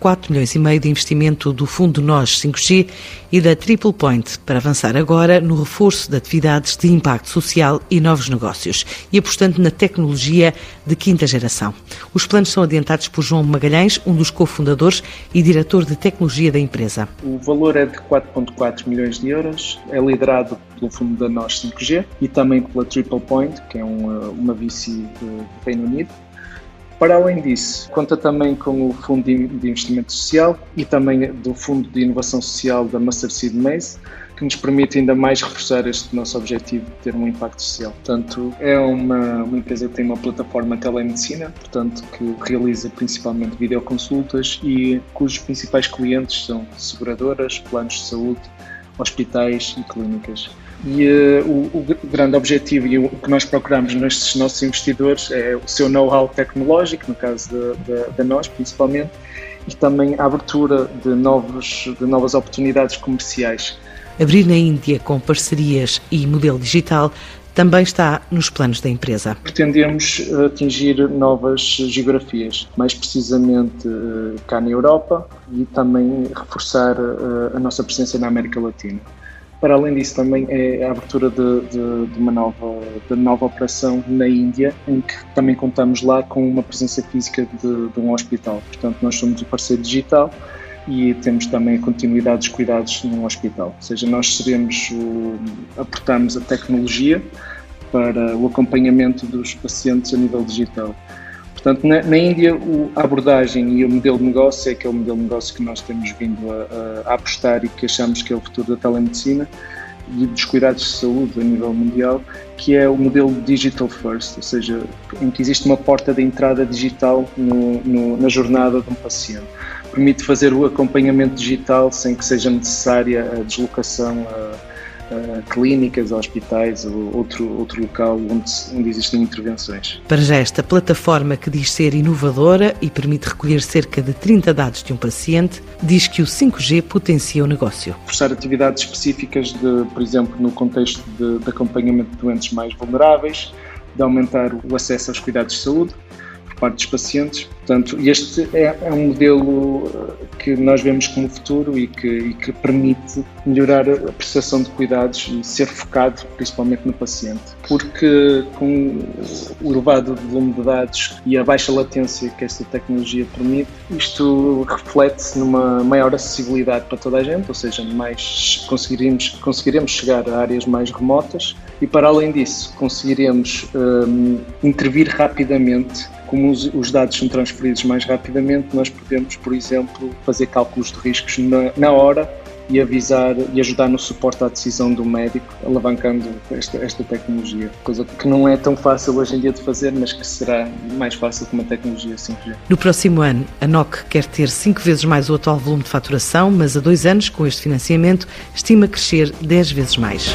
4 milhões e meio de investimento do Fundo NOS 5G e da Triple Point para avançar agora no reforço de atividades de impacto social e novos negócios e apostando na tecnologia de quinta geração. Os planos são adiantados por João Magalhães, um dos cofundadores e diretor de tecnologia da empresa. O valor é de 4,4 milhões de euros, é liderado pelo fundo da NOS 5G e também pela Triple Point, que é uma, uma do Reino Unido. Para além disso, conta também com o Fundo de Investimento Social e também do Fundo de Inovação Social da Master Seed Maze, que nos permite ainda mais reforçar este nosso objetivo de ter um impacto social. Portanto, é uma, uma empresa que tem uma plataforma telemedicina, portanto, que realiza principalmente videoconsultas e cujos principais clientes são seguradoras, planos de saúde, hospitais e clínicas. E uh, o, o, grande objetivo e o que nós procuramos nestes nossos investidores é o seu know-how tecnológico, no caso da nós principalmente, e também a abertura de, novos, de novas oportunidades comerciais. Abrir na Índia com parcerias e modelo digital também está nos planos da empresa. Pretendemos eh, atingir novas geografias, mais precisamente eh, cá na Europa e também reforçar a nossa presença na América Latina. Para além disso, também é a abertura de, de, de, uma nova, de nova operação na Índia, em que também contamos lá com uma presença física de, de um hospital. Portanto, nós somos o parceiro digital e temos também a continuidade dos cuidados num hospital. Ou seja, nós seremos, o, aportamos a tecnologia para o acompanhamento dos pacientes a nível digital. Portanto, na, na Índia, o, a abordagem e o modelo de negócio é aquele modelo de negócio que nós temos vindo a, a, a apostar e que achamos que é o futuro da telemedicina e dos cuidados de saúde a nível mundial, que é o modelo digital first, ou seja, em que existe uma porta de entrada digital no, no, na jornada de um paciente. Permite fazer o acompanhamento digital sem que seja necessária a deslocação a uh, clínicas, hospitais ou outro, outro local onde, onde existem intervenções. Para já, esta plataforma que diz ser inovadora e permite recolher cerca de 30 dados de um paciente, diz que o 5G potencia o negócio. Forçar atividades específicas, de, por exemplo, no contexto de, de acompanhamento de doentes mais vulneráveis, de aumentar o acesso aos cuidados de saúde, parte dos pacientes. Portanto, este é, é, um modelo eh, que nós vemos como futuro e que, e que permite melhorar a prestação de cuidados e ser focado principalmente no paciente. Porque com o elevado volume de dados e a baixa latência que esta tecnologia permite, isto reflete numa maior acessibilidade para toda a gente, ou seja, mais conseguiremos, conseguiremos chegar a áreas mais remotas e, para além disso, conseguiremos um, intervir rapidamente como os, os, dados são transferidos mais rapidamente, nós podemos, por exemplo, fazer cálculos de riscos na, na hora e avisar e ajudar no suporte à decisão do médico, alavancando esta, esta tecnologia. Coisa que não é tão fácil hoje em dia de fazer, mas que será mais fácil com uma tecnologia 5G. No próximo ano, a NOC quer ter cinco vezes mais o atual volume de faturação, mas a dois anos, com este financiamento, estima crescer 10 vezes mais.